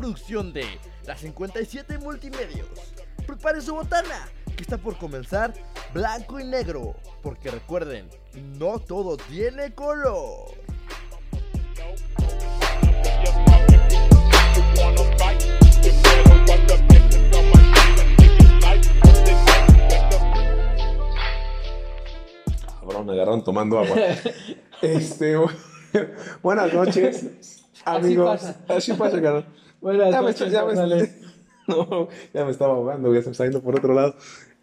producción de la 57 Multimedios. Prepare su botana, que está por comenzar blanco y negro, porque recuerden, no todo tiene color. Cabrón, me agarran tomando agua. este, buenas noches, amigos. pasa. Así pasa, cabrón. Buenas Ya me, noches, ya, me, carnales. no, ya me estaba ahogando, ya se me está yendo por otro lado.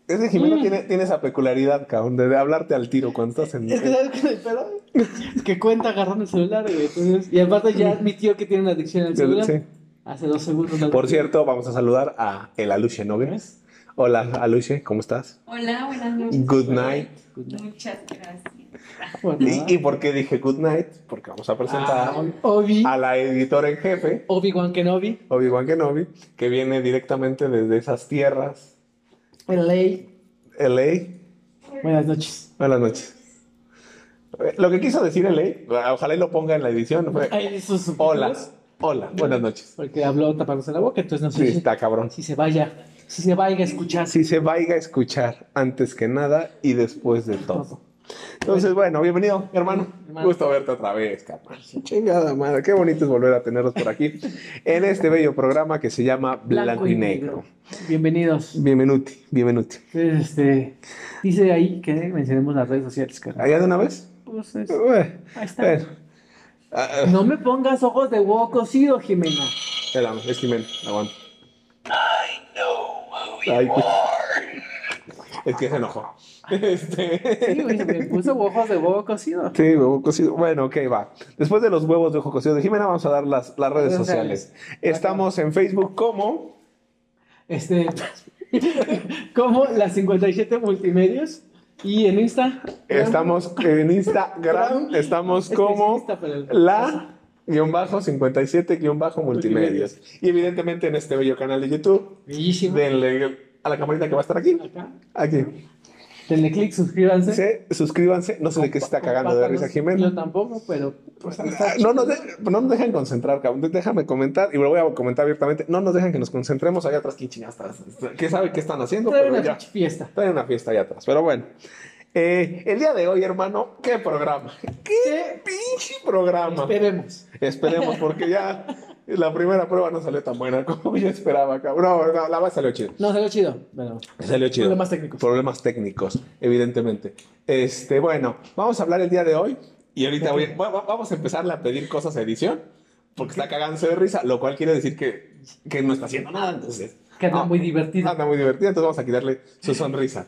Es que Jimeno tiene, tiene esa peculiaridad, cabrón, de, de hablarte al tiro cuando estás en... Es que sabes qué pedo? Es que cuenta agarrando el celular, güey. Entonces, y aparte ya admitió que tiene una adicción al celular. Sí. Hace dos segundos. Por cierto, vamos a saludar a el Aluche Nogues. Hola, Aluche, ¿cómo estás? Hola, buenas noches. Good night. Muchas gracias. Bueno, ¿Y, y por qué dije good night? Porque vamos a presentar ah, Obi, a la editora en jefe, Obi-Wan Kenobi, Obi-Wan Kenobi, que viene directamente desde esas tierras, LA. LA. Buenas noches. Buenas noches. Eh, Lo que quiso decir LA, ojalá y lo ponga en la edición, fue hola, hola, buenas noches. Porque habló tapándose la boca, entonces no sé Sí, si, está cabrón. si se vaya, si se vaya a escuchar. Si se vaya a escuchar antes que nada y después de todo. Entonces, bueno, bienvenido, hermano. Hermano. Gusto verte otra vez, carnal. Chingada madre, qué bonito es volver a tenerlos por aquí en este bello programa que se llama Blanco, y Negro. Bienvenidos. Bienvenuti, bienvenuti. Este, dice ahí que mencionemos las redes sociales, carnal. ¿Allá de una vez? Pues es- ahí está. bueno. Ah, No me pongas ojos de huevo cocido, Jimena. espérame, es Jimena, aguanta. Ay, pues. Es que se enojó. Este. Sí, güey, me puso ojos de huevo cocido. Sí, huevo cocido. Bueno, ok, va. Después de los huevos de ojo cocido de Jimena, vamos a dar las, las redes sociales. Estamos en Facebook como Este, como las 57 multimedios. Y en Insta. Estamos en Instagram, estamos como la guion bajo 57 guion bajo multimedios. Y evidentemente en este bello canal de YouTube, Bellísimo. denle a la camarita que va a estar aquí. Acá. Aquí. Denle click, suscríbanse. Sí, suscríbanse. No sé de qué se está cagando de risa Yo Jimena. tampoco, pero. Pues, Ah, No nos, de- no nos dejan concentrar, cabrón. Déjame comentar y lo voy a comentar abiertamente. No nos dejan que nos concentremos allá atrás. ¿Quién chingados está? ¿Qué sabe qué están haciendo? Trae Pero una ya. fiesta. Trae una fiesta allá atrás. Pero bueno. Eh, el día de hoy, hermano, ¿qué programa? ¿Qué pinche programa? Esperemos. Esperemos, porque ya la primera prueba no salió tan buena como yo esperaba, cabrón. No, no, la base salió chido. No, salió chido. Pero. Salió chido. Problemas técnicos. Problemas técnicos, evidentemente. Este, bueno, vamos a hablar el día de hoy. Y ahorita voy- va- va- vamos a empezarle a pedir cosas a edición. Porque está cagándose de risa, lo cual quiere decir que, que no está haciendo nada. Entonces, Que anda Ah, muy divertido. Anda muy divertida, entonces vamos a quitarle su sonrisa.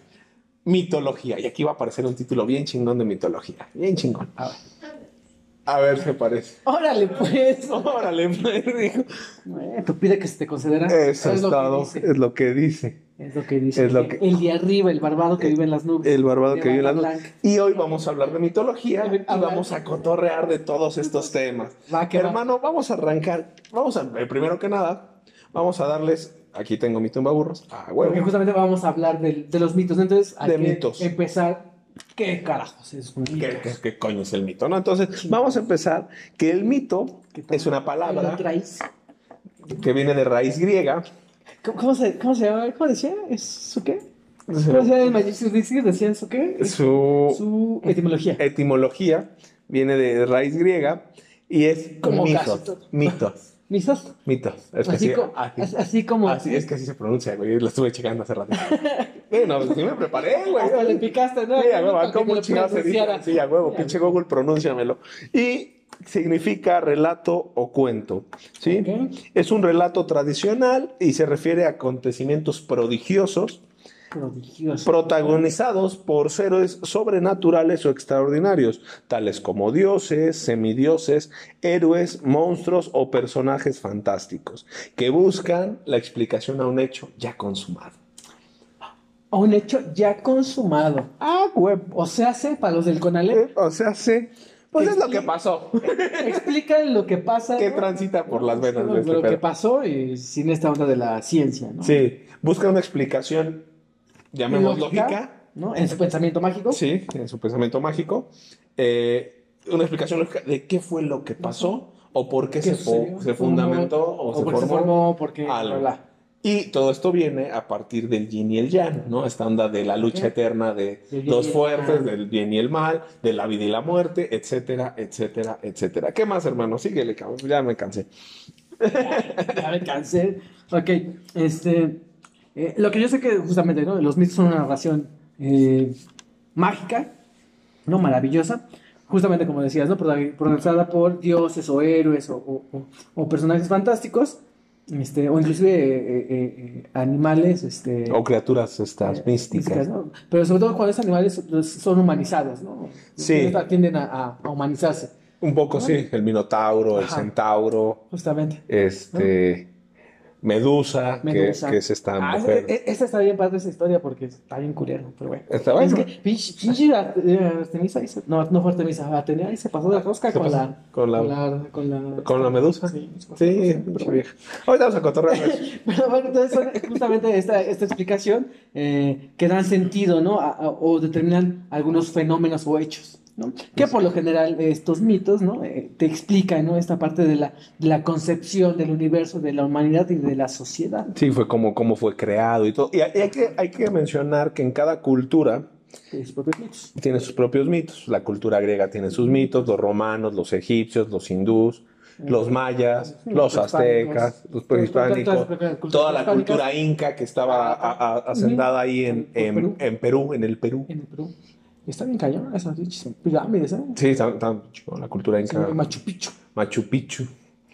Mitología. Y aquí va a aparecer un título bien chingón de mitología. Bien chingón. A ver. A ver qué parece. Órale, pues. Órale, pues, dijo. Tú pide que se te considera. Eso es lo que todo. Es lo que dice. Es lo que dice. Es lo que- El de arriba, el barbado que vive en las nubes. El barbado que vive en las nubes. Y hoy vamos a hablar de mitología y vamos a cotorrear de todos estos temas. Va, que va. Hermano, vamos a arrancar. Vamos a, eh, primero que nada, vamos a darles. Aquí tengo mi tumba burros. Ah, Porque huevo. justamente vamos a hablar de, los mitos. Entonces, hay De que mitos. empezar. ¿Qué carajos es un mito? ¿Qué, qué- qué coño es el mito? ¿no? Entonces, vamos a empezar que el mito es una ¿Lo palabra traes? que viene de raíz griega. ¿Cómo, cómo se, ¿Cómo se llama? ¿Cómo decía? ¿Es su qué? ¿Cómo decía en Magicius Dixie? ¿Decían su qué? Su su etimología. etimología viene de raíz griega y es Como mitos. Mitos. ¿Misos? Mitos. Es que Así, sí, co- así- as- así como. Así es que así se pronuncia, güey. Lo estuve checando hace rato. bueno, pues sí me preparé, Hasta le güey. picaste, ¿no? Sí, a huevo, ¿cómo chingados se dice? Sí, a huevo, pinche Google, pronúnciamelo. Y significa relato o cuento, ¿sí? Es un relato tradicional y se refiere a acontecimientos prodigiosos Prodigioso. protagonizados por seres sobrenaturales o extraordinarios, tales como dioses, semidioses, héroes, monstruos o personajes fantásticos, que buscan la explicación a un hecho ya consumado. A un hecho ya consumado. Ah, web. O sea, hace para los del Conalep. O sea, sí. Pues es lo que pasó. Explican lo que pasa. que ¿no? transita por las venas Lo, de este lo que pedo. pasó y sin esta onda de la ciencia, ¿no? Sí, busca una explicación, llamemos Lógica, lógica. ¿no? En su pensamiento mágico. Sí, en su pensamiento mágico. eh, una explicación lógica de qué fue lo que pasó o por qué ¿Qué se, fo- se fundamentó o, se porque formó. porque algo. bla, bla. Y todo esto viene a partir del yin y el yang, ¿no? Esta onda de la lucha eterna de dos fuerzas, del bien y el mal, de la vida y la muerte, etcétera, etcétera, etcétera. ¿Qué más, hermano? Síguele, cabrón. Ya me cansé. Ya me cansé. Ok, este. Eh, lo que yo sé que justamente, ¿no? Los mitos son una narración eh, mágica, ¿no? Maravillosa. Justamente como decías, ¿no? Prota- Protagonizada por dioses o héroes o, o- o- o personajes fantásticos. Este, o inclusive eh, eh, eh, animales, este. O criaturas estas eh, místicas. ¿no? Pero sobre todo cuando esos animales son humanizados, ¿no? Sí. Tienden a, a- humanizarse, Un poco, sí. El minotauro, el Ajá. centauro, justamente. este... Medusa, que- Medusa. Que, es esta Ah, mujer. e- e- esta está bien padre esa historia porque está bien culero, pero bueno. Está bueno. Es que pinche pinche Ar- Artemisa, no, no fue Artemisa, Atenea ahí se pasó de rosca Se con la, con la- con la, con la, ¿Con la medusa? Sí, Sí, rosca, pero vieja. Ahorita vamos a cotorrear eso. Pero bueno, entonces son justamente esta, esta explicación eh, que dan sentido, ¿no? A- a- o determinan algunos fenómenos o hechos, ¿no? Que por lo general estos mitos, ¿no? Eh, te explican, ¿no? Esta parte de la, de la concepción del universo, de la humanidad y de la sociedad. Sí, fue como, como fue creado y todo. Y hay, hay que, hay que mencionar que en cada cultura de sus propios mitos. tiene sus propios mitos. La cultura griega tiene sus mitos, los romanos, los egipcios, los hindús, los mayas, los los aztecas, los prehispánicos, toda la cultura inca que estaba a- a- asentada ahí en, en- en Perú, en el Perú. En el Perú. Está bien cañón esas pinches pirámides, ¿eh? Sí, está, está la cultura Sí, inca, Machu Picchu. Machu Picchu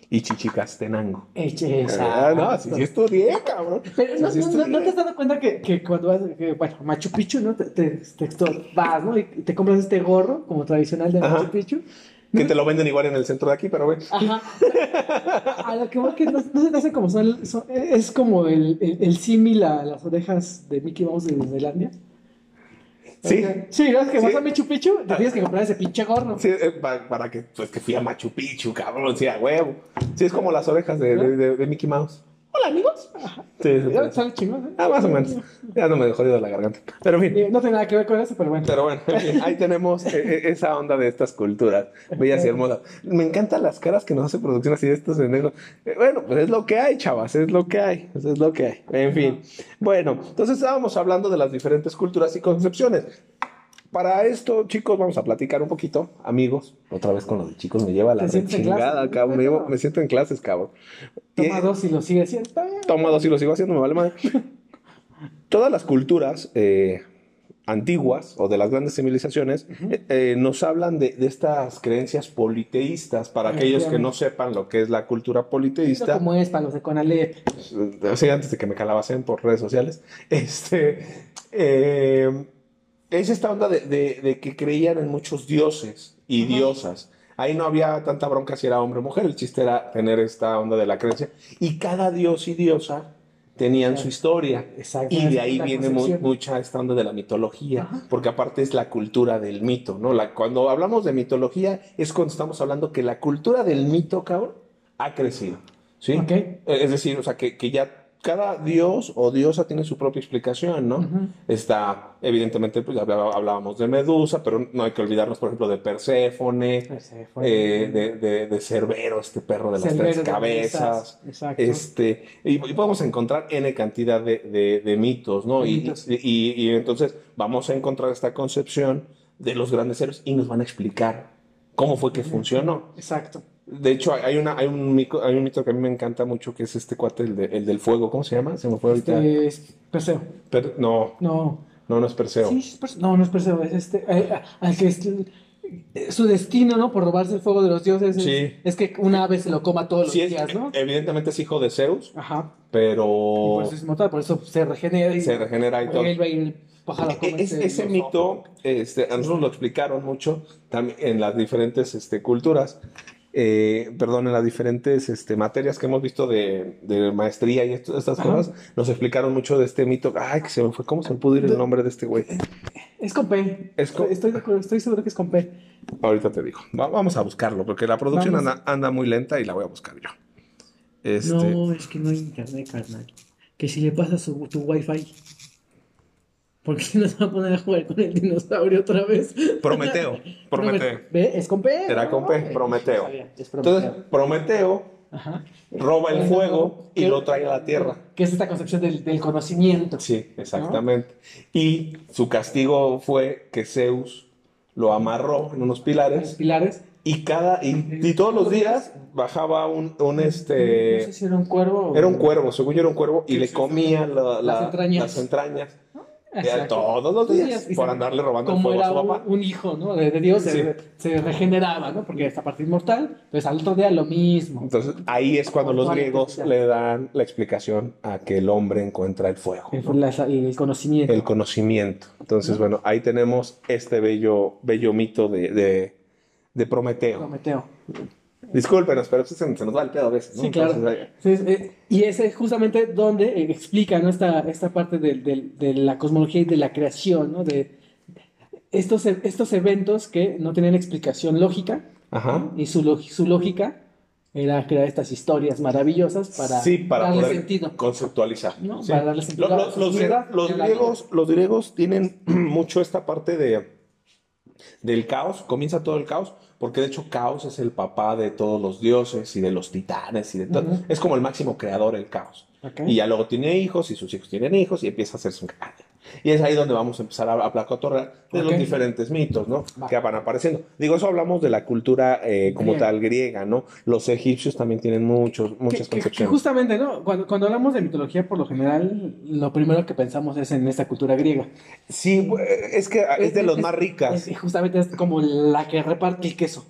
y Chichicastenango. Eche Ah, no, sí, sí estudié, cabrón. Pero no, Sí no- no- estudié. ¿no te has dado cuenta que, que cuando vas, que, bueno, Machu Picchu, ¿no? Te, te, te- vas, ¿no? Y te compras este gorro como tradicional de Ajá. Machu Picchu. Que te lo venden igual en el centro de aquí, pero bueno. Ajá. A lo que voy que no, no se te hace como son, son- es como el, el, el símil a las orejas de Mickey Mouse de Disneylandia. Sí. Sí, ¿no? Es que Sí. vas a Machu Picchu, te tienes que comprar ese pinche gorro. Sí, eh, pa- para, que, pues que fui a Machu Picchu, cabrón, sí, a huevo. Sí, es como las orejas de, de- de- de Mickey Mouse. Hola, amigos. Sí, sí, Ya. Sale chingón, ¿eh? Ah, más o menos. Ya no me dejó jodido la garganta. Pero en fin. Eh, No tiene nada que ver con eso, pero bueno. Pero bueno, ahí tenemos eh, eh, esa onda de estas culturas bellas y hermosas. Me encantan las caras que nos hace producción así de estos pendejos. Bueno, pues es lo que hay, chavas, es lo que hay, pues es lo que hay. En fin. Bueno, entonces estábamos hablando de las diferentes culturas y concepciones. Para esto, chicos, vamos a platicar un poquito, amigos. Otra vez con los de chicos me lleva la chingada, cabrón. Me, llevo- ¿no? me siento en clases, cabrón. Toma Y- dos y lo sigue haciendo. Toma dos y lo sigo haciendo, me vale madre. Todas las culturas eh, antiguas o de las grandes civilizaciones eh, eh, nos hablan de, de estas creencias politeístas. Para aquellos que no sepan lo que es la cultura politeísta, como es para los de Conalep. eh, sí, antes de que me calabacen por redes sociales, este, eh, es esta onda de, de- de que creían en muchos dioses y diosas. Ahí no había tanta bronca si era hombre o mujer, el chiste era tener esta onda de la creencia. Y cada dios y diosa tenían su historia. Exacto. Y de ahí La viene mu- mucha esta onda de la mitología, Ajá. porque aparte es la cultura del mito, ¿no? La, cuando hablamos de mitología es cuando estamos hablando que la cultura del mito, cabrón, ha crecido, ¿sí? Ok. Eh, Es decir, o sea, que, que ya cada dios o diosa tiene su propia explicación, ¿no? Está, evidentemente, pues hablábamos de Medusa, pero no hay que olvidarnos, por ejemplo, de Perséfone, Perséfone. eh, de, de, de Cerbero, este perro de las Cerbero tres de cabezas. Exacto. Este, y, y podemos encontrar N cantidad de, mitos, ¿no? Mitos. y- y entonces vamos a encontrar esta concepción de los grandes héroes y nos van a explicar cómo fue que funcionó. Exacto. De hecho, hay, una, hay, un mito, hay un mito que a mí me encanta mucho, que es este cuate, el, de- el del fuego. ¿Cómo se llama? Se me fue ahorita. Este es Perseo. Per- no, No. no, no es Perseo. Sí, es Perseo. No, no es Perseo. Es este. eh, al que es- su destino, ¿no? Por robarse el fuego de los dioses. Es, Sí. es que una ave se lo coma todos los Sí, días, ¿no? evidentemente es hijo de Zeus, Ajá. Y pero por eso es inmortal, por eso se regenera y se regenera y todo. y el pájaro E- come es- ese- ese mito, este, a nosotros lo explicaron mucho también en las diferentes este, culturas, eh, perdón, en las diferentes este, materias que hemos visto de, de maestría y esto- estas Ajá. cosas, nos explicaron mucho de este mito. Ay, que se me fue, ¿cómo se me pudo ir el nombre de este güey? Es con P. Es con- Estoy, estoy seguro que es con P. Ahorita te digo. Va- vamos a buscarlo, porque la producción anda, anda muy lenta y la voy a buscar yo. Este, No, es que no hay internet, carnal. Que si le pasas tu wifi. Porque si no se va a poner a jugar con el dinosaurio otra vez. Prometeo, Prometeo. Ve, es con P. Era con P, ¿no? Prometeo. Entonces, Prometeo Ajá. roba el fuego y ¿Qué? lo trae a la tierra. Que es esta concepción del, del conocimiento. Sí, exactamente. Y su castigo fue que Zeus lo amarró en unos Los pilares pilares. y cada y, y todos los días bajaba un, un, no sé este si era un cuervo. era un cuervo, según yo era un cuervo y le comía la- la- Las entrañas. las entrañas. Todos los días, por andarle robando el Como fuego a era su un, papá. un hijo, ¿no? De, Dios, se, Sí. se regeneraba, ¿no? Porque esta parte inmortal. Entonces al otro día lo mismo. Entonces ahí es cuando los griegos le dan la explicación a que el hombre encuentra el fuego, El, ¿no? la- el conocimiento. el conocimiento. Entonces, bueno, ahí tenemos este bello, bello mito de, de, de Prometeo. Prometeo. Discúlpenos, pero se, se nos va el pedo a veces, ¿no? Sí, claro. Entonces, ahí- Sí, es, eh, y ese es justamente donde eh, explica ¿no? esta, esta parte del- del- de, la cosmología y de la creación, ¿no? De estos, e- estos eventos que no tenían explicación lógica Ajá. y su, su lógica era crear estas historias maravillosas para, sí, para darle poder sentido. conceptualizar. ¿no? Sí. Para darle sentido. Lo- los, vida los a la griegos, los griegos tienen mucho esta parte de, del caos, comienza todo el caos, porque de hecho caos es el papá de todos los dioses y de los titanes y de todo. Es como el máximo creador el caos. Y ya luego tiene hijos y sus hijos tienen hijos y empieza a hacerse un caos. Y es ahí donde vamos a empezar a, a placotorrear de Ok. los diferentes mitos, ¿no? Va. Que van apareciendo. Digo, eso hablamos de la cultura eh, como Griega. tal griega, ¿no? Los egipcios también tienen muchos, muchas Que- que- que concepciones. justamente, ¿no? Cuando, cuando hablamos de mitología, por lo general, lo primero que pensamos es en esta cultura griega. Sí, es que es de los más ricas. es- justamente es como la que reparte el queso,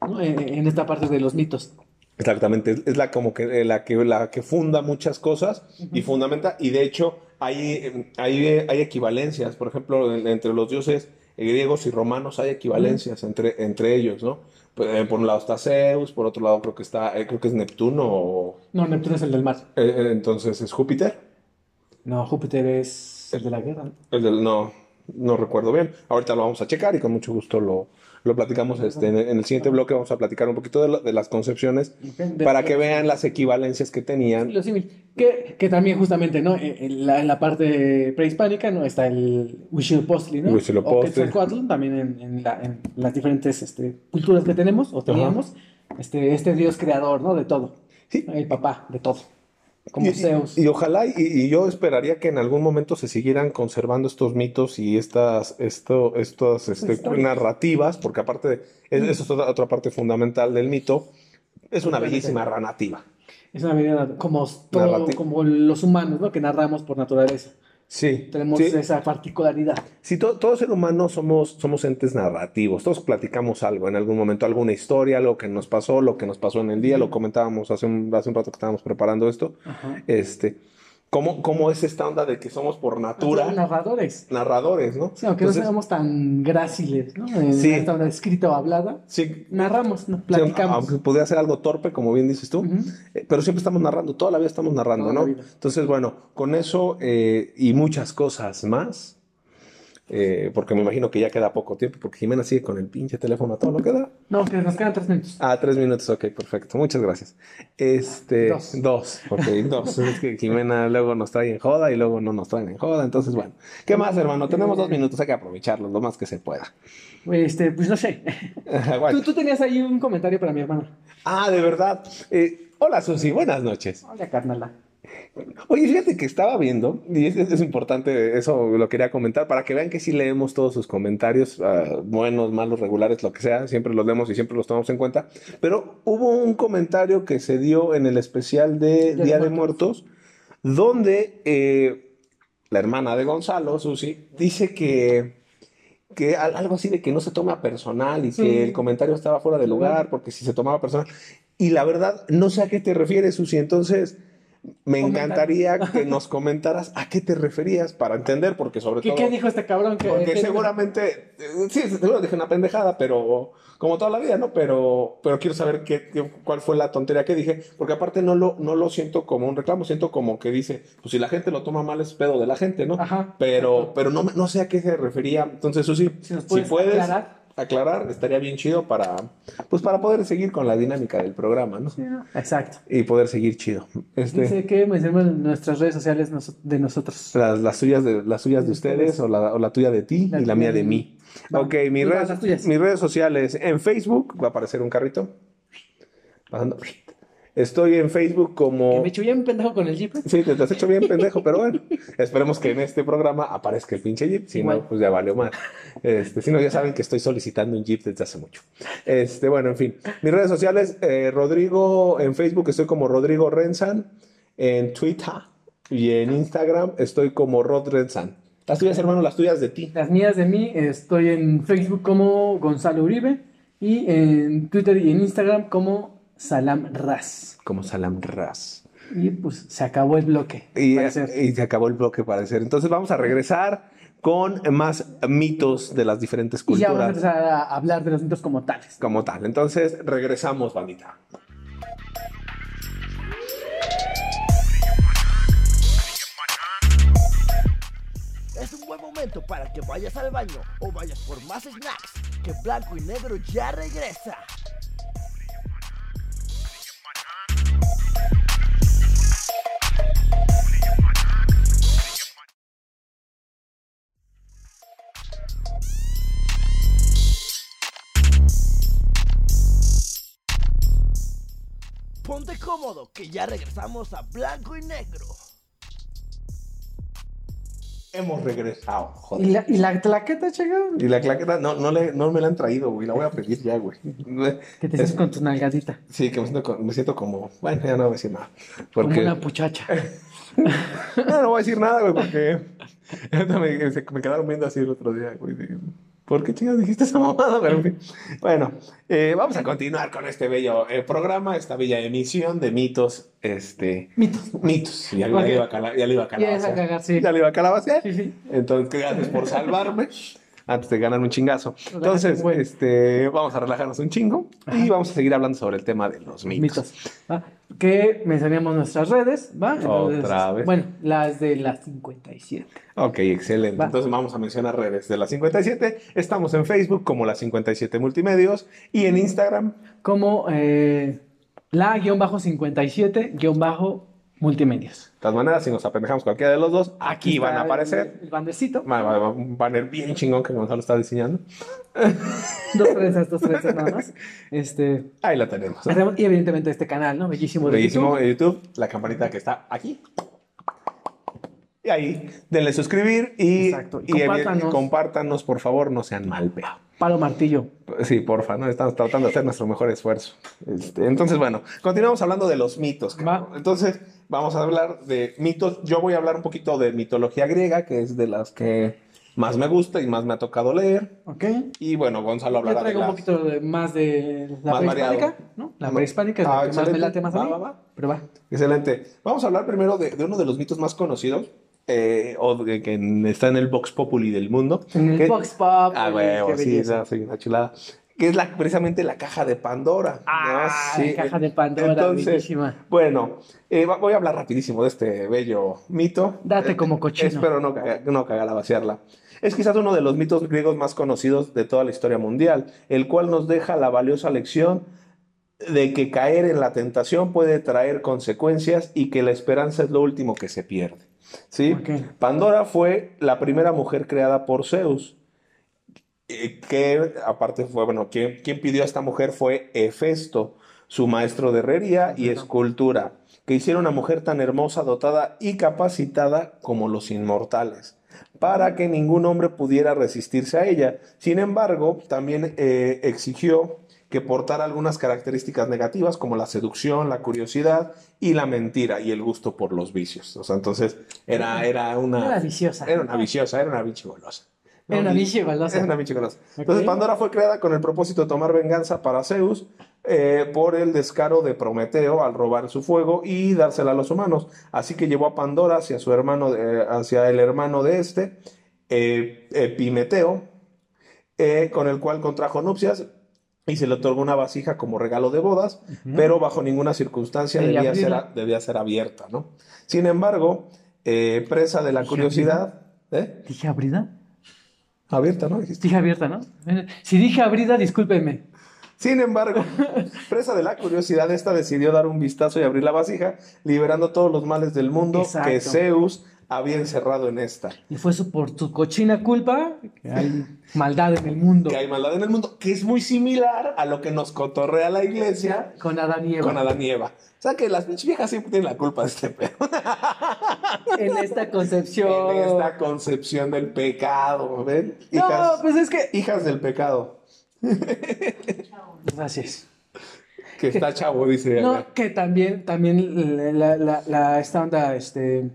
¿no? En, en esta parte de los mitos. Exactamente, es- es la como que eh, la que la que funda muchas cosas y fundamenta y de hecho hay eh, hay, hay equivalencias, por ejemplo, en- entre los dioses griegos y romanos hay equivalencias entre entre ellos, ¿no? Eh, por un lado está Zeus, por otro lado creo que está eh, creo que es Neptuno o No, Neptuno es el del mar. eh, entonces es Júpiter. No, Júpiter es el de la guerra. El del- no, no recuerdo bien. Ahorita lo vamos a checar y con mucho gusto lo, lo platicamos. Este, en, el, en el siguiente bloque vamos a platicar un poquito de, lo- de las concepciones De- para que vean las equivalencias que tenían. Lo. Que, que también justamente, ¿no? En, en la, en la parte prehispánica, ¿no? Está el Huitzilopochtli, ¿no? Huitzilopochtli. O también en, en la- en las diferentes este, culturas que tenemos o teníamos. Este, este dios creador, ¿no? De todo. Sí. El papá de todo. Como Y, Zeus. y ojalá y, y yo esperaría que en algún momento se siguieran conservando estos mitos y estas, esto, estas este, narrativas, porque aparte de, es- eso es otra, otra parte fundamental del mito, es una bellísima narrativa. Es una medida como, todo, como los humanos, ¿no? Que narramos por naturaleza. Sí, Tenemos sí. esa particularidad. Sí, to- todo ser humano somos, somos entes narrativos, todos platicamos algo en algún momento, alguna historia, algo que nos pasó, lo que nos pasó en el día, lo comentábamos hace un, hace un rato que estábamos preparando esto, Ajá. este, ¿cómo, cómo es esta onda de que somos por natura Narradores. narradores, ¿no? Sí, aunque no seamos tan gráciles, ¿no? En Sí. esta onda escrita o hablada, sí, narramos, ¿no? sí, platicamos. aunque podría ser algo torpe, como bien dices tú, eh, pero siempre estamos narrando, toda la vida estamos narrando, Toda la ¿no? vida. Entonces, bueno, con eso eh, y muchas cosas más, eh, porque me imagino que ya queda poco tiempo, porque Jimena sigue con el pinche teléfono a todo lo que da. No, que nos quedan tres minutos. Ah, tres minutos, ok, perfecto. Muchas gracias. Este, Dos. dos, ok, dos. Es que Jimena luego nos trae en joda y luego no nos traen en joda. Entonces, bueno, ¿qué más, hermano? Tenemos dos minutos, hay que aprovecharlos lo más que se pueda. Este, pues no sé. Bueno. Tú, tú tenías ahí un comentario para mi hermana. Ah, de verdad. Eh, hola, Susi, buenas noches. Hola, carnala. Oye, fíjate que estaba viendo, y es, es importante, eso lo quería comentar, para que vean que sí leemos todos sus comentarios, ah, buenos, malos, regulares, lo que sea, siempre los leemos y siempre los tomamos en cuenta. Pero hubo un comentario que se dio en el especial de Día de Muertos. Muertos, donde eh, la hermana de Gonzalo, Susi, dice que, que al- algo así de que no se toma personal y Sí. que el comentario estaba fuera de lugar, porque si se tomaba personal. Y la verdad, no sé a qué te refieres, Susi. Entonces, me encantaría que nos comentaras a qué te referías para entender, porque sobre ¿Qué, todo. qué dijo este cabrón? Que, Porque que- seguramente, eh, sí, seguro dije una pendejada, pero como toda la vida, ¿no? Pero, pero quiero saber qué, qué- cuál fue la tontería que dije, porque aparte no lo, no lo siento como un reclamo, siento como que dice, pues si la gente lo toma mal es pedo de la gente, ¿no? Ajá, pero, exacto. pero no, no sé a qué se refería. Entonces, Susi, Si nos si puedes puedes, aclarar. Aclarar, estaría bien chido para, pues para poder seguir con la dinámica del programa, ¿no? Exacto. Y poder seguir chido. Este, Dice que nuestras redes sociales de nosotros. las, las suyas de, las suyas de De ustedes ustedes. o la, o la tuya de ti La y la mía de mí. Va, Ok, mis redes, mis redes sociales. En Facebook va a aparecer un carrito. Pasando. Estoy en Facebook Que como... me echo bien pendejo con el jeep. Sí, te, te has hecho bien pendejo, pero bueno, esperemos que en este programa aparezca el pinche Jeep, si Igual. no, pues ya valió más. Este, si no, ya saben que estoy solicitando un Jeep desde hace mucho. Este, bueno, en fin, mis redes sociales, eh, Rodrigo, en Facebook estoy como Rodrigo Renzan, en Twitter y en Instagram estoy como Rod Renzan. Las tuyas, hermano, las tuyas de ti. Las mías de mí, estoy en Facebook como Gonzalo Uribe y en Twitter y en Instagram como Salam Ras. Como Salam Ras. Y pues se acabó el bloque. Y, y se acabó el bloque, parecer. Entonces vamos a regresar con más mitos de las diferentes Y ya culturas. vamos a empezar a hablar de los mitos como tales. como tal. Entonces, regresamos, bandita. Es un buen momento para que vayas al baño o vayas por más snacks, que Blanco y Negro ya regresa. Cómodo, que ya regresamos a Blanco y Negro. Hemos regresado, joder. ¿Y la, y la tlaqueta, chica? Y la claqueta, no, no, le, no me la han traído, güey. La voy a pedir ya, güey. Que te Es- sientes con tu nalgadita. Sí, que me siento, co- me siento como. Bueno, ya no voy a decir nada. Como Porque. una puchacha. No, no voy a decir nada, güey, porque. me, se- me quedaron viendo así el otro día, güey. ¿Por qué chingados dijiste esa mamada? Bueno, eh, vamos a continuar con este bello eh, programa, esta bella emisión de mitos. Este. Mitos. Mitos. Ya, le iba a cala- ya le iba a calabacear. Ya le iba a calabacear. Sí, sí. Entonces, gracias por salvarme Ah, pues antes de ganar un chingazo. Entonces, este, vamos a relajarnos un chingo y vamos a seguir hablando sobre el tema de los mitos. mitos. Que mencionamos nuestras redes, ¿va? Entonces, Otra vez. Bueno, las de las 57. Ok, excelente. Entonces vamos a mencionar redes de las 57. Estamos en Facebook como las 57 Multimedios y en Instagram como eh, la-57- multimedias. De todas maneras, si nos apendejamos cualquiera de los dos, aquí, van a aparecer. El, el bandercito. Va, va, un banner bien chingón que Gonzalo está diseñando. dos trenzas, dos trenzas nada más. Este, Ahí la tenemos. ¿no? Y evidentemente este canal, ¿no? Bellísimo de Bellísimo YouTube. de YouTube. La campanita que está aquí. Y ahí, denle suscribir y, compártanos. compártanos, por favor, no sean mal peor. Palo martillo. Sí, porfa, ¿no? Estamos tratando de hacer nuestro mejor esfuerzo. Este, entonces, bueno, continuamos hablando de los mitos. Va. Entonces, vamos a hablar de mitos. Yo voy a hablar un poquito de mitología griega, que es de las que más me gusta y más me ha tocado leer. ¿Ok? Y bueno, Gonzalo Yo hablará de traigo un las... poquito de- más de la Más prehispánica, variado. ¿no? La prehispánica es Ah, la que más me excelente. late más a Va, mí. va, va. Pero va. Excelente. Vamos a hablar primero de, de uno de los mitos más conocidos, eh, o que en- está en el Vox Populi del mundo. En el que- Vox Pop. Ah, eh, qué sí, esa, sí, una chulada. Que es la, precisamente la caja de Pandora. Ah, ¿no? la caja de Pandora, Entonces, bellísima. Bueno, eh, voy a hablar rapidísimo de este bello mito. Date Eh, como cochino. Espero no, caga- no cagar a vaciarla. Es quizás uno de los mitos griegos más conocidos de toda la historia mundial, el cual nos deja la valiosa lección de que caer en la tentación puede traer consecuencias y que la esperanza es lo último que se pierde. ¿Sí? Pandora fue la primera mujer creada por Zeus. Que aparte fue, bueno, quien, quien pidió a esta mujer fue Hefesto, su maestro de herrería y escultura, que hiciera una mujer tan hermosa, dotada y capacitada como los inmortales, para que ningún hombre pudiera resistirse a ella. Sin embargo, también eh, exigió que portara algunas características negativas como la seducción, la curiosidad y la mentira y el gusto por los vicios. O sea, entonces era, era una... Era viciosa. Era una viciosa, era una bichi golosa. Era una bichi golosa. Era una bichi golosa. Entonces. Pandora fue creada con el propósito de tomar venganza para Zeus eh, por el descaro de Prometeo al robar su fuego y dársela a los humanos. Así que llevó a Pandora hacia su hermano, eh, hacia el hermano de este, eh, Epimeteo, eh, con el cual contrajo nupcias y se le otorgó una vasija como regalo de bodas, pero bajo ninguna circunstancia Debía ser, debía ser abierta, ¿no? Sin embargo, eh, presa de la curiosidad, ¿eh? ¿Dije abrida? Abierta, ¿no? Dijiste. Dije abierta, ¿no? Si dije abrida, discúlpenme. Sin embargo, presa de la curiosidad, esta decidió dar un vistazo y abrir la vasija, liberando todos los males del mundo Exacto. que Zeus había encerrado en esta. Y fue su, por tu cochina culpa que hay maldad en el mundo. Que hay maldad en el mundo, que es muy similar a lo que nos cotorrea la iglesia Con Adán y Eva. con Adán y Eva. O sea que las viejas siempre tienen la culpa de este pedo. En esta concepción. En esta concepción del pecado, ¿ven? No, Hijas, pues es que. hijas del pecado. Gracias. Que está chavo, dice. No, que también, también la, la, la- esta onda este,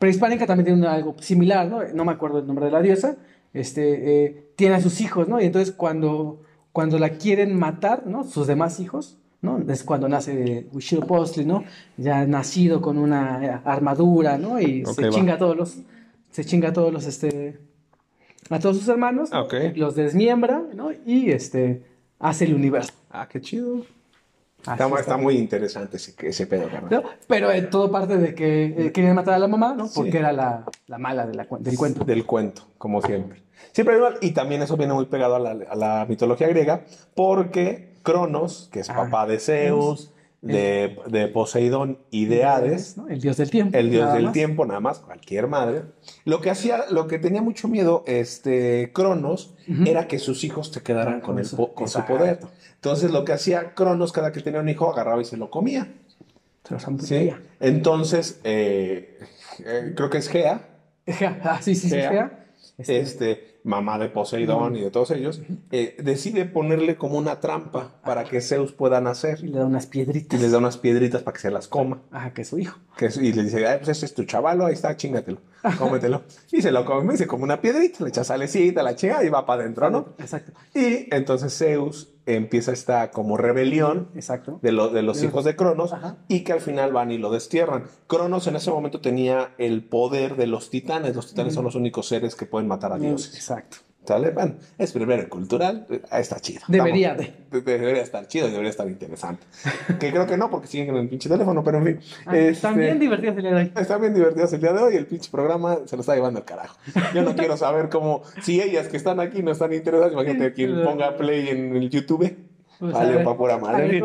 prehispánica también tiene algo similar, ¿no? No me acuerdo el nombre de la diosa. Este, eh, tiene a sus hijos, ¿no? Y entonces cuando, cuando la quieren matar, ¿no? Sus demás hijos, ¿no? Es cuando nace Huitzilopochtli, ¿no? Ya nacido con una eh, armadura, ¿no? Y se va. chinga a todos los, se chinga a todos los, este, a todos sus hermanos, Ah, ok. los desmiembra, ¿no? Y este, hace el universo. Ah, qué chido. Está, está muy interesante ese, ese pedo. ¿no? Pero en todo parte de que eh, querían matar a la mamá, ¿no? Porque era la, la mala de la del cuento. Del cuento, como siempre. Siempre una- y también eso viene muy pegado a la, a la mitología griega, porque Cronos, que es Ah, papá de Zeus, de, de Poseidón y de Hades, ¿no? El dios del tiempo. el dios del más. tiempo, nada más, cualquier madre. Lo que hacía, lo que tenía mucho miedo, este, Cronos, era que sus hijos se quedaran con, Con el con su poder. Entonces, lo que hacía Cronos, cada que tenía un hijo, agarraba y se lo comía. Se amputaría. Entonces, eh, eh, creo que es Gea, Ah, sí, sí, sí. Gea, Gea. Este, este, mamá de Poseidón y de todos ellos, eh, decide ponerle como una trampa para que Zeus pueda nacer. y le da unas Y piedritas. les da unas piedritas para que se las coma. Ah, que es su hijo. Que es- y le dice, Ay, pues ese es tu chavalo, ahí está, chingatelo, cómetelo. y se lo come, y se come una piedrita, le echa salecita, la chinga y va para adentro, ¿no? Exacto. Y entonces Zeus empieza esta como rebelión Exacto. de, lo- de los hijos de Cronos Ajá. y que al final van y lo destierran. Cronos en ese momento tenía el poder de los titanes. Los titanes son los únicos seres que pueden matar a dioses. Exacto. ¿Sale? Bueno, es primero cultural, eh, está chido. Debería de- Debería estar chido y debería estar interesante. que creo que no, porque siguen en el pinche teléfono, pero en fin. Ah, Este, También divertidas el día de hoy. Están bien divertidos el día de hoy. El pinche programa se lo está llevando al carajo. Yo no quiero saber cómo. Si ellas que están aquí no están interesadas, imagínate quien ponga play en el YouTube. Pues, vale, ver, pa' pura madre.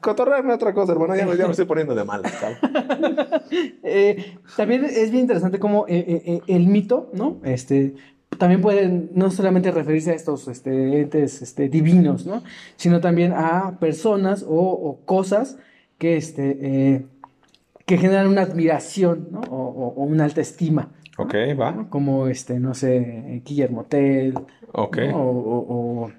Cotorrearme otra cosa, hermano. Ya, me- ya me estoy poniendo de mal. Eh, también es bien interesante cómo eh, eh, eh, el mito, ¿no? Este, también puede no solamente referirse a estos este, entes este, divinos, ¿no? Sino también a personas o, o cosas que, este, eh, que generan una admiración, ¿no? O, o- o una alta estima. Ok, va. Como, este, no sé, Guillermo Tell, Ok. ¿no? o,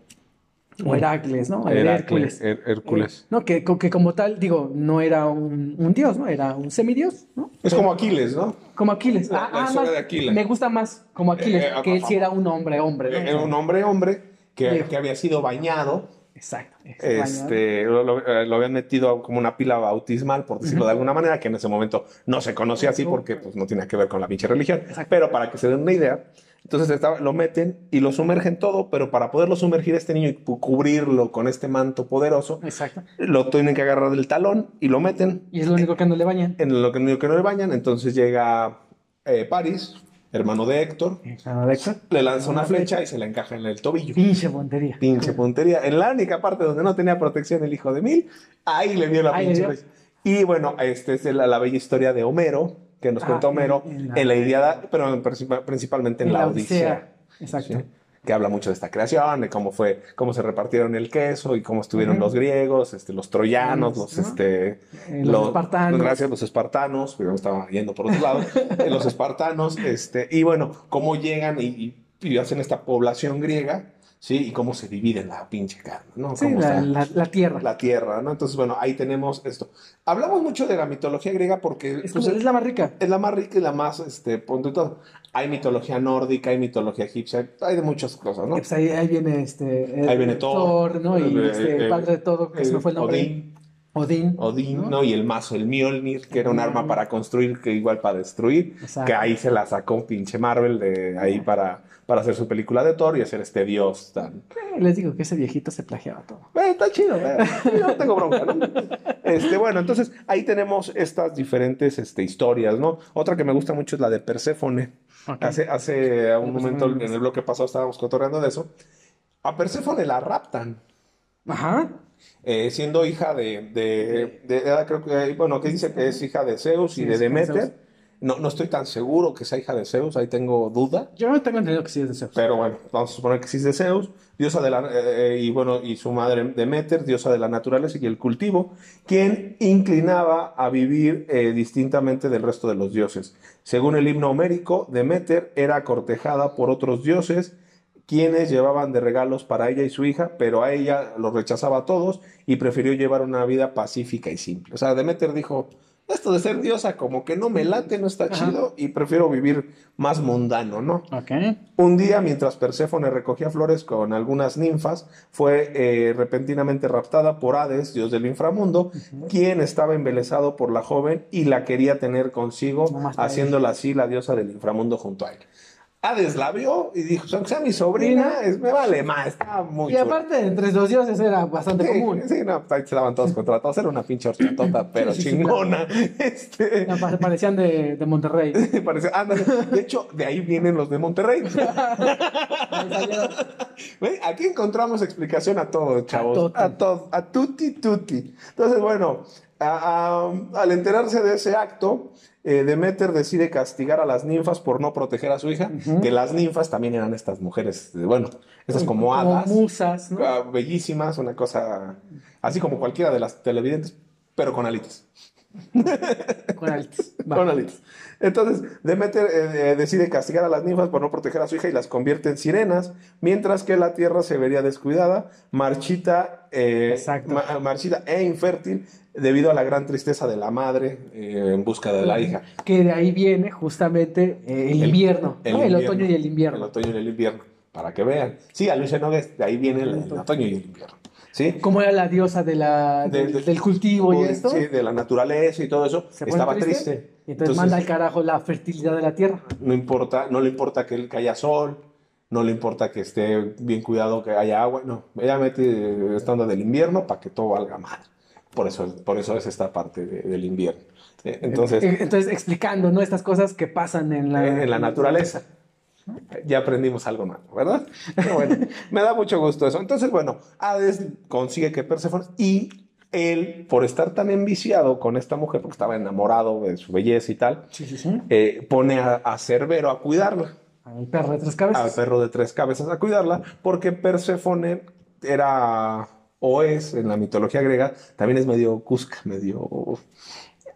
o- Heracles, ¿no? El Heracles, Hércules. Her- Hércules. Eh, no, que, que como tal, digo, no era un, un dios, ¿no? Era un semidios, ¿no? Es como Aquiles, ¿no? Como Aquiles. La- Ah, la ah, historia más- de Aquiles. Me gusta más como Aquiles, Eh, eh, que él sí era un hombre, hombre. ¿no? Era un hombre, hombre, que, que había sido bañado. Exacto. Este, lo, lo- eh, lo habían metido como una pila bautismal, por decirlo de alguna manera, que en ese momento no se conocía así porque pues, no tenía que ver con la pinche religión. Exacto. Pero para que se den una idea, entonces estaba- lo meten y lo sumergen todo, pero para poderlo sumergir a este niño y cu- cubrirlo con este manto poderoso, Exacto. lo tienen que agarrar del talón y lo meten Y es lo único que no le bañan. en lo que, que no le bañan. Entonces llega eh, Paris, hermano de Héctor, de Héctor. le lanza una flecha y se la encaja en el tobillo. Pinche puntería. Pinche puntería. En la única parte donde no tenía protección el hijo de Mil, ahí le dio la Ahí pinche flecha. Y bueno, este es la, la bella historia de Homero, que nos Ah, cuenta Homero en- en en la, la- Iliada, pero en princip- principalmente en, la, Odisea. Exacto. ¿sí? Que habla mucho de esta creación, de cómo fue, cómo se repartieron el queso y cómo estuvieron Ujú. los griegos, este, los troyanos, los, ¿no? este, Eh, los espartanos. Gracias, los espartanos, pero me estaba yendo por otro lado. Eh, los espartanos, este, y bueno, cómo llegan y, y- y hacen esta población griega, ¿sí? Y cómo se divide la pinche carne, ¿no? Sí, la, la- la tierra. la tierra, ¿no? Entonces, bueno, ahí tenemos esto. Hablamos mucho de la mitología griega porque es, pues, es la más rica. es la más rica y la más, este, punto y todo. Hay mitología nórdica, hay mitología egipcia, hay de muchas cosas, ¿no? Pues, ahí, ahí viene este. Ahí viene Thor, Thor, ¿no? Y eh, este, eh, el padre de todo, que se me fue el nombre. Odín, Odín. Odín, ¿no? Y el mazo, el Mjolnir, que era un arma para construir, que igual para destruir, Exacto. que ahí se la sacó un pinche Marvel de ahí para, para hacer su película de Thor y hacer este dios tan... Eh, Les digo que ese viejito se plagiaba todo. Eh, está chido, eh. yo no tengo bronca, ¿no? Este, bueno, entonces ahí tenemos estas diferentes este, historias, ¿no? Otra que me gusta mucho es la de Perséfone. Ok. Hace, hace un Perséfone momento me en el bloque pasado estábamos cotorreando de eso. A Perséfone la raptan. Ajá. Eh, siendo hija de, de, de- de- creo que, bueno, que dice que es hija de Zeus y Sí, de Demeter. No, no estoy tan seguro que sea hija de Zeus, ahí tengo duda. Yo tengo entendido que sí es de Zeus. Pero bueno, vamos a suponer que sí es de Zeus, diosa de la, eh, eh, y bueno, y su madre Demeter, diosa de la naturaleza y el cultivo, quien inclinaba a vivir eh, distintamente del resto de los dioses. Según el himno homérico, Demeter era cortejada por otros dioses, quienes llevaban de regalos para ella y su hija, pero a ella los rechazaba a todos y prefirió llevar una vida pacífica y simple. O sea, Demeter dijo, esto de ser diosa como que no me late, no está Ajá. chido y prefiero vivir más mundano, ¿no? Ok. Un día, mientras Perséfone recogía flores con algunas ninfas, fue eh, repentinamente raptada por Hades, dios del inframundo, quien estaba embelesado por la joven y la quería tener consigo, No haciéndola así la diosa del inframundo junto a él. Hades la vio y dijo, aunque sea mi sobrina, es, me vale más, está muy Y chula". aparte, entre los dioses era bastante Sí, común. sí, no, ahí se daban todos contra todos, era una pinche horchatota, pero Sí, sí, sí, chingona. Este, Parecían de, de Monterrey. parecía- ándale. De hecho, de ahí vienen los de Monterrey. Aquí encontramos explicación a todo, chavos. A todo, a tutti tutti. Entonces, bueno, a- a- al enterarse de ese acto, eh, Demeter decide castigar a las ninfas por no proteger a su hija, que las ninfas también eran estas mujeres, bueno, estas como hadas, musas, ¿no? ah, bellísimas, una cosa así como cualquiera de las televidentes, pero con alitas. Con alitas. Entonces, Demeter eh, eh, decide castigar a las ninfas por no proteger a su hija y las convierte en sirenas, mientras que la tierra se vería descuidada, marchita, eh, ma- marchita e infértil debido a la gran tristeza de la madre eh, en busca de la hija. Que de ahí viene justamente eh, el, El- invierno, ¿no? El, invierno. otoño y el El invierno. otoño y el invierno, para que vean. Sí, a Luis Enogues, de ahí viene el, el otoño y el invierno. ¿Sí? Como era la diosa de la, De- del, de- del cultivo y Uy, esto. Sí, de la naturaleza y todo eso. se Estaba triste. Y entonces, manda al carajo la fertilidad de la tierra. no importa, no le importa que, que haya sol, no le importa que esté bien cuidado, que haya agua, no, ella mete esta onda del invierno para que todo valga mal. Por eso, por eso es esta parte de- del invierno. Eh, Entonces, Eh, Entonces, explicando, ¿no? Estas cosas que pasan en la, en la naturaleza. Ya aprendimos algo nuevo, ¿verdad? Pero bueno, me da mucho gusto eso. Entonces, bueno, Hades consigue que Perséfone y él, por estar tan enviciado con esta mujer, porque estaba enamorado de su belleza y tal, Sí, sí, sí. eh, pone a, a Cerbero a cuidarla. Al perro de tres al cabezas. perro de tres cabezas a cuidarla, porque Perséfone era o es en la mitología griega, también es medio cusca, medio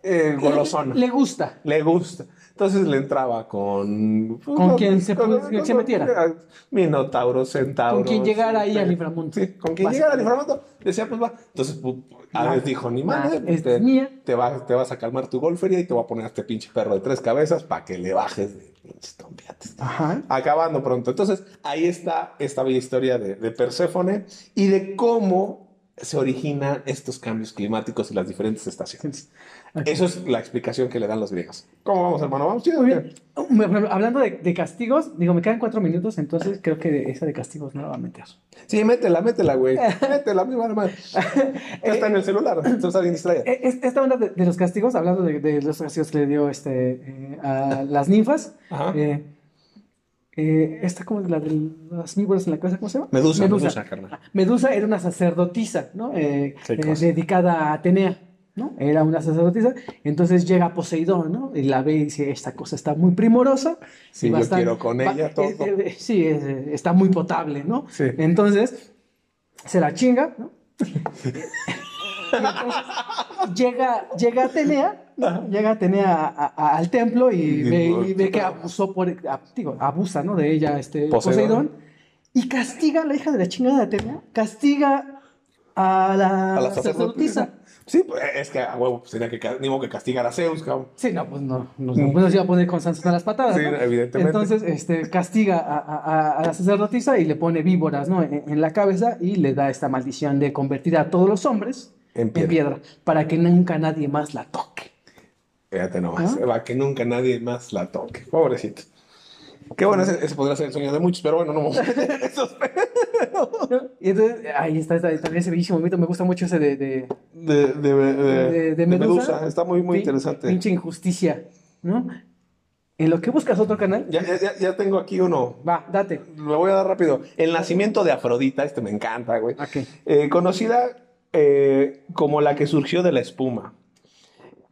eh, golosona. Le gusta. Le gusta. Entonces le entraba con... Con quien se pu- quien se metiera. Minotauro, centauro. Con quien llegara ahí al inframundo. Sí, con quien llegara al inframundo. Decía, pues va. Entonces, pu- Hades dijo, ni madre, es te, mía. te, vas, te vas a calmar tu golfería y te voy a poner a este pinche perro de tres cabezas para que le bajes de pinches trompeates Ajá. acabando pronto. Entonces, ahí está esta bella historia de, de Perséfone y de cómo se originan estos cambios climáticos y las diferentes estaciones. Eso es la explicación que le dan los griegos. ¿Cómo vamos, hermano? ¿Vamos chido? Bien. Hablando de, de castigos, digo, me quedan cuatro minutos, entonces creo que esa de castigos no la va a meter. Sí, métela, métela, güey. Métela, mi hermano. Está en el celular, entonces está bien distraída. Eh, es- Esta onda de, de los castigos, hablando de, de los castigos que le dio este, eh, a las ninfas, Ajá. eh, eh, esta como la de las víboras en la cabeza, ¿cómo se llama? Medusa, Medusa, carnal. Medusa era una sacerdotisa, ¿no? Eh, eh, dedicada a Atenea, ¿no? Era una sacerdotisa. Entonces llega Poseidón, ¿no? Y la ve y dice, esta cosa está muy primorosa. Sí, y yo bastante- quiero con va- ella todo. eh, eh, sí, es, está muy potable, ¿no? Sí. Entonces, se la chinga, ¿no? Entonces, llega, llega Atenea, ¿no? llega Atenea a- a- al templo y, Y- ve, y ve que abusó por, a- digo, abusa, ¿no? De ella, este, Poseidón. Poseidón. y castiga a la hija de la chingada de Atenea, castiga a la, A la sacerdotisa. Sí, pues es que a huevo pues, tenía que, ni modo que castigar a Zeus, cabrón. Sí, no, pues no, no, no, pues nos iba a poner con Sansón a las patadas. Sí, ¿no? evidentemente. Entonces, este, castiga a, a- a la sacerdotisa y le pone víboras, ¿no? En, en la cabeza y le da esta maldición de convertir a todos los hombres En en piedra. para que nunca nadie más la toque. Fíjate nomás, ¿Ah? va que nunca nadie más la toque. Pobrecito. Qué bueno, ese, ese podría ser el sueño de muchos, pero bueno, no vamos a. Y entonces, ahí está, está también ese bellísimo mito. Me gusta mucho ese de. de De, de, de- de- de de Medusa. Está muy, muy pin- interesante. Pinche injusticia, ¿no? En lo que buscas otro canal, Ya, ya, ya- tengo aquí uno. va, date. Lo voy a dar rápido. El nacimiento de Afrodita, este me encanta, güey. Ok. Eh, conocida eh, como la que surgió de la espuma.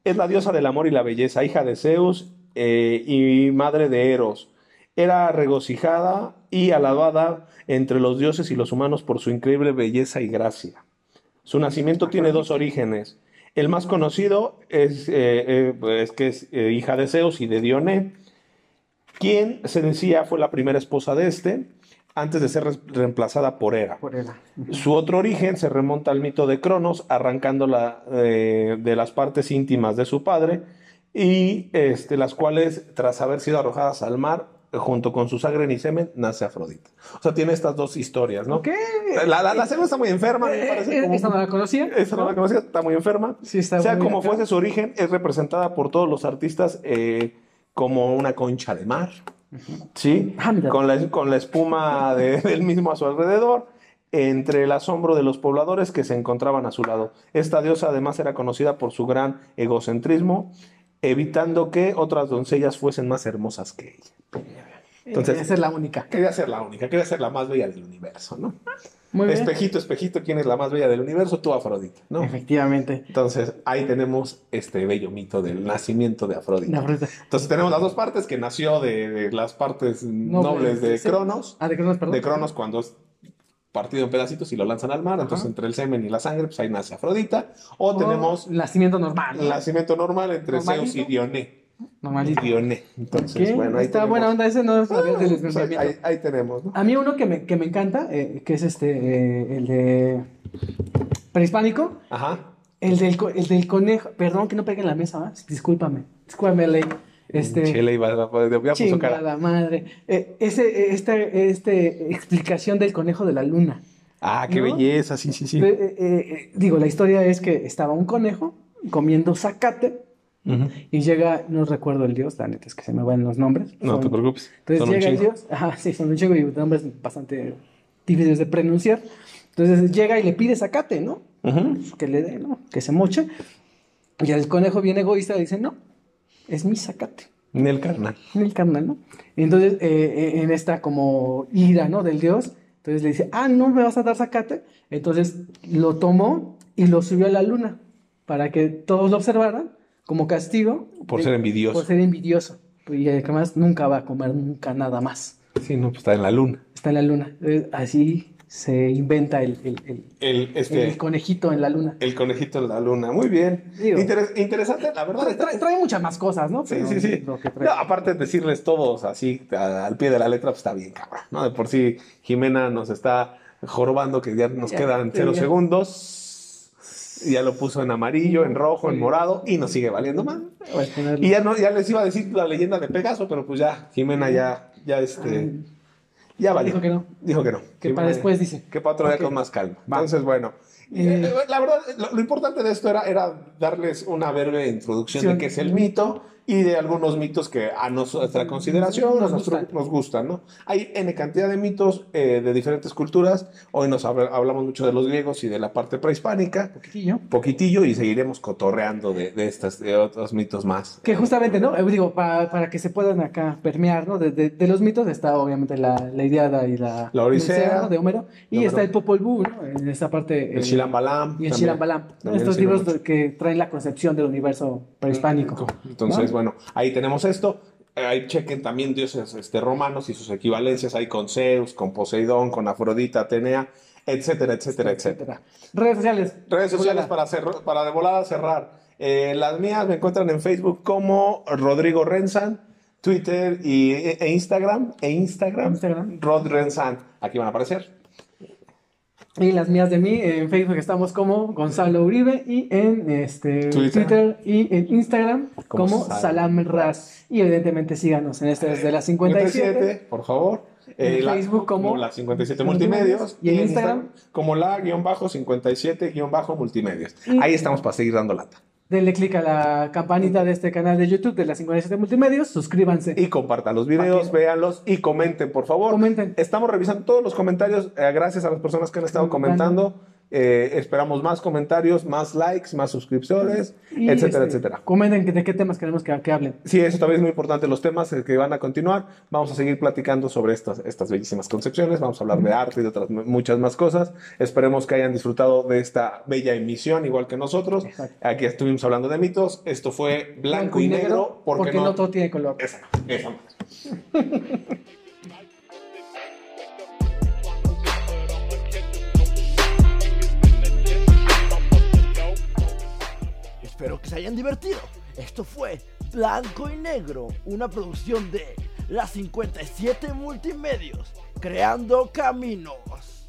Es la diosa del amor y la belleza, hija de Zeus eh, y madre de Eros. Era regocijada y alabada entre los dioses y los humanos por su increíble belleza y gracia. Su nacimiento tiene dos orígenes. El más conocido es, eh, eh, que es eh, hija de Zeus y de Dioné, quien se decía fue la primera esposa de este, antes de ser re- reemplazada por Hera. Por. Su otro origen se remonta al mito de Cronos, arrancándola de las partes íntimas de su padre, y este, las cuales, tras haber sido arrojadas al mar, junto con su sangre y semen, nace Afrodita. O sea, tiene estas dos historias, ¿no? Ok. La, la, la segunda está muy enferma, me parece. Eh, como- Esta no la conocía. esa no la conocía, está muy enferma. Sí, está sea muy como enferma. fuese su origen, es representada por todos los artistas eh, como una concha de mar. ¿Sí? Con, la, con la espuma de- del mismo a su alrededor, entre el asombro de los pobladores que se encontraban a su lado. Esta diosa además era conocida por su gran egocentrismo, evitando que otras doncellas fuesen más hermosas que ella. Entonces- Esa es la única. Quería ser la única, quería ser la más bella del universo, ¿no? Muy bien. Espejito, espejito, ¿quién es la más bella del universo? Tú, Afrodita, ¿no? Efectivamente. Entonces, ahí tenemos este bello mito del nacimiento de Afrodita. Entonces, tenemos las dos partes que nació de, de las partes nobles, de sí. Cronos. Ah, de Cronos, perdón. De Cronos cuando partido en pedacitos y lo lanzan al mar. Entonces, entre el semen y la sangre, pues ahí nace Afrodita. O O tenemos Nacimiento normal. ¿no? nacimiento normal entre Normalito. Zeus y Dioné. Normalito. Dioné. Entonces, bueno, ahí Está tenemos- buena onda ese, no del Ah, pues ahí, ahí- ahí tenemos, ¿no? A mí uno que me, que me encanta, eh, que es este, eh, el de prehispánico, Ajá. el del, el del conejo, perdón que no pegue en la mesa, ¿va? discúlpame, discúlpame, Ley. Este, Chile iba a ya puso cara. chingada madre. Eh, ese, esta este explicación del conejo de la luna. Ah, qué ¿No? belleza, sí, sí, sí. Eh, eh, eh, digo, la historia es que estaba un conejo comiendo zacate y llega, no recuerdo el dios, la neta es que se me van los nombres. No Son- te preocupes. Entonces son un llega el dios, ajá, sí, son un chingo y nombres bastante difíciles de pronunciar. Entonces llega y le pide zacate, ¿no? Que le dé, ¿no? Que se moche. Y el conejo bien egoísta dice, no, es mi zacate, Ni el carnal. en el carnal, ¿no? Entonces, eh, eh, en esta como ira, ¿no? Del dios, entonces le dice, ah, no me vas a dar zacate. Entonces lo tomó y lo subió a la luna para que todos lo observaran como castigo. Por de- ser envidioso. Por ser envidioso. Y además nunca va a comer nunca nada más. Sí, no, pues está en la luna. Está en la luna. Así se inventa el, el- el- El, este, el conejito en la luna. el conejito en la luna. Muy bien. Digo. Interes- interesante, la verdad. Trae, está- trae- muchas más cosas, ¿no? Sí, Pero sí, sí. lo que trae- No, aparte de decirles todos así al pie de la letra, pues está bien, cabrón. ¿no? De por sí, Jimena nos está jorobando que ya nos Ya, quedan cero ya. segundos. Ya lo puso en amarillo, en rojo, en morado y nos sigue valiendo más. Ponerle- Y ya no, ya les iba a decir la leyenda de Pegaso, pero pues ya, Jimena ya, ya este, ya valió. Dijo que no. Dijo que no. Que para después dice. Que para otro día con más calma. Va. Entonces, bueno. Eh, eh, la verdad, lo, lo importante de esto era, era darles una breve introducción de qué es el mito y de algunos mitos que a nuestra consideración Nos nos, gustan. nos gustan, ¿no? Hay N cantidad de mitos eh, de diferentes culturas. Hoy nos habla- hablamos mucho de los griegos y de la parte prehispánica, Poquitillo. poquitillo, y seguiremos cotorreando de, de estas, de otros mitos más. Que justamente, ¿no? Eh, digo, para, para que se puedan acá permear, ¿no? De, de- los mitos está obviamente la, la Iliada y la, La Odisea. ¿no? de Homero. Y De está Homero. el Popol Vuh, ¿no? En esta parte. El eh, Shilambalam. Y el también. Shilambalam. Estos libros mucho. que traen la concepción del universo prehispánico. Entonces, ¿no? bueno, ahí tenemos esto. Eh, Ahí chequen también dioses este, romanos y sus equivalencias. Hay con Zeus, con Poseidón, con Afrodita, Atenea, etcétera, etcétera, etcétera. Redes sociales. Redes sociales para, para de volada cerrar. Eh, las mías me encuentran en Facebook como Rodrigo Renzan, Twitter y, e Instagram. E Instagram, Instagram. Rod Renzan. Aquí van a aparecer. Y las mías de mí, en Facebook estamos como Gonzalo Uribe y en este, Twitter. Twitter. y en Instagram Como como, Salam Ras. Y evidentemente síganos en este desde las 57. 57, por favor. Eh, En Facebook como- la 57 Multimedios. Y en Instagram. como la guion bajo 57 guion bajo multimedios. Y- Ahí estamos para seguir dando lata. Denle click a la campanita de este canal de YouTube de las 57 Multimedios, suscríbanse. Y compartan los videos, véanlos y comenten, por favor. Comenten. Estamos revisando todos los comentarios. eh, gracias a las personas que han estado comentando. Eh, esperamos más comentarios, más likes, más suscriptores, Y, etcétera, este, etcétera. Comenten de qué temas queremos que, que hablen. Sí, eso también es muy importante. Los temas eh, que van a continuar, vamos a seguir platicando sobre estas, estas bellísimas concepciones. Vamos a hablar de arte y de otras mu- muchas más cosas. Esperemos que hayan disfrutado de esta bella emisión, igual que nosotros. Exacto. Aquí estuvimos hablando de mitos. Esto fue blanco, y negro, porque, no... todo tiene color. Exacto, eso. Espero que se hayan divertido. Esto fue Blanco y Negro, una producción de las 57 Multimedios, creando caminos.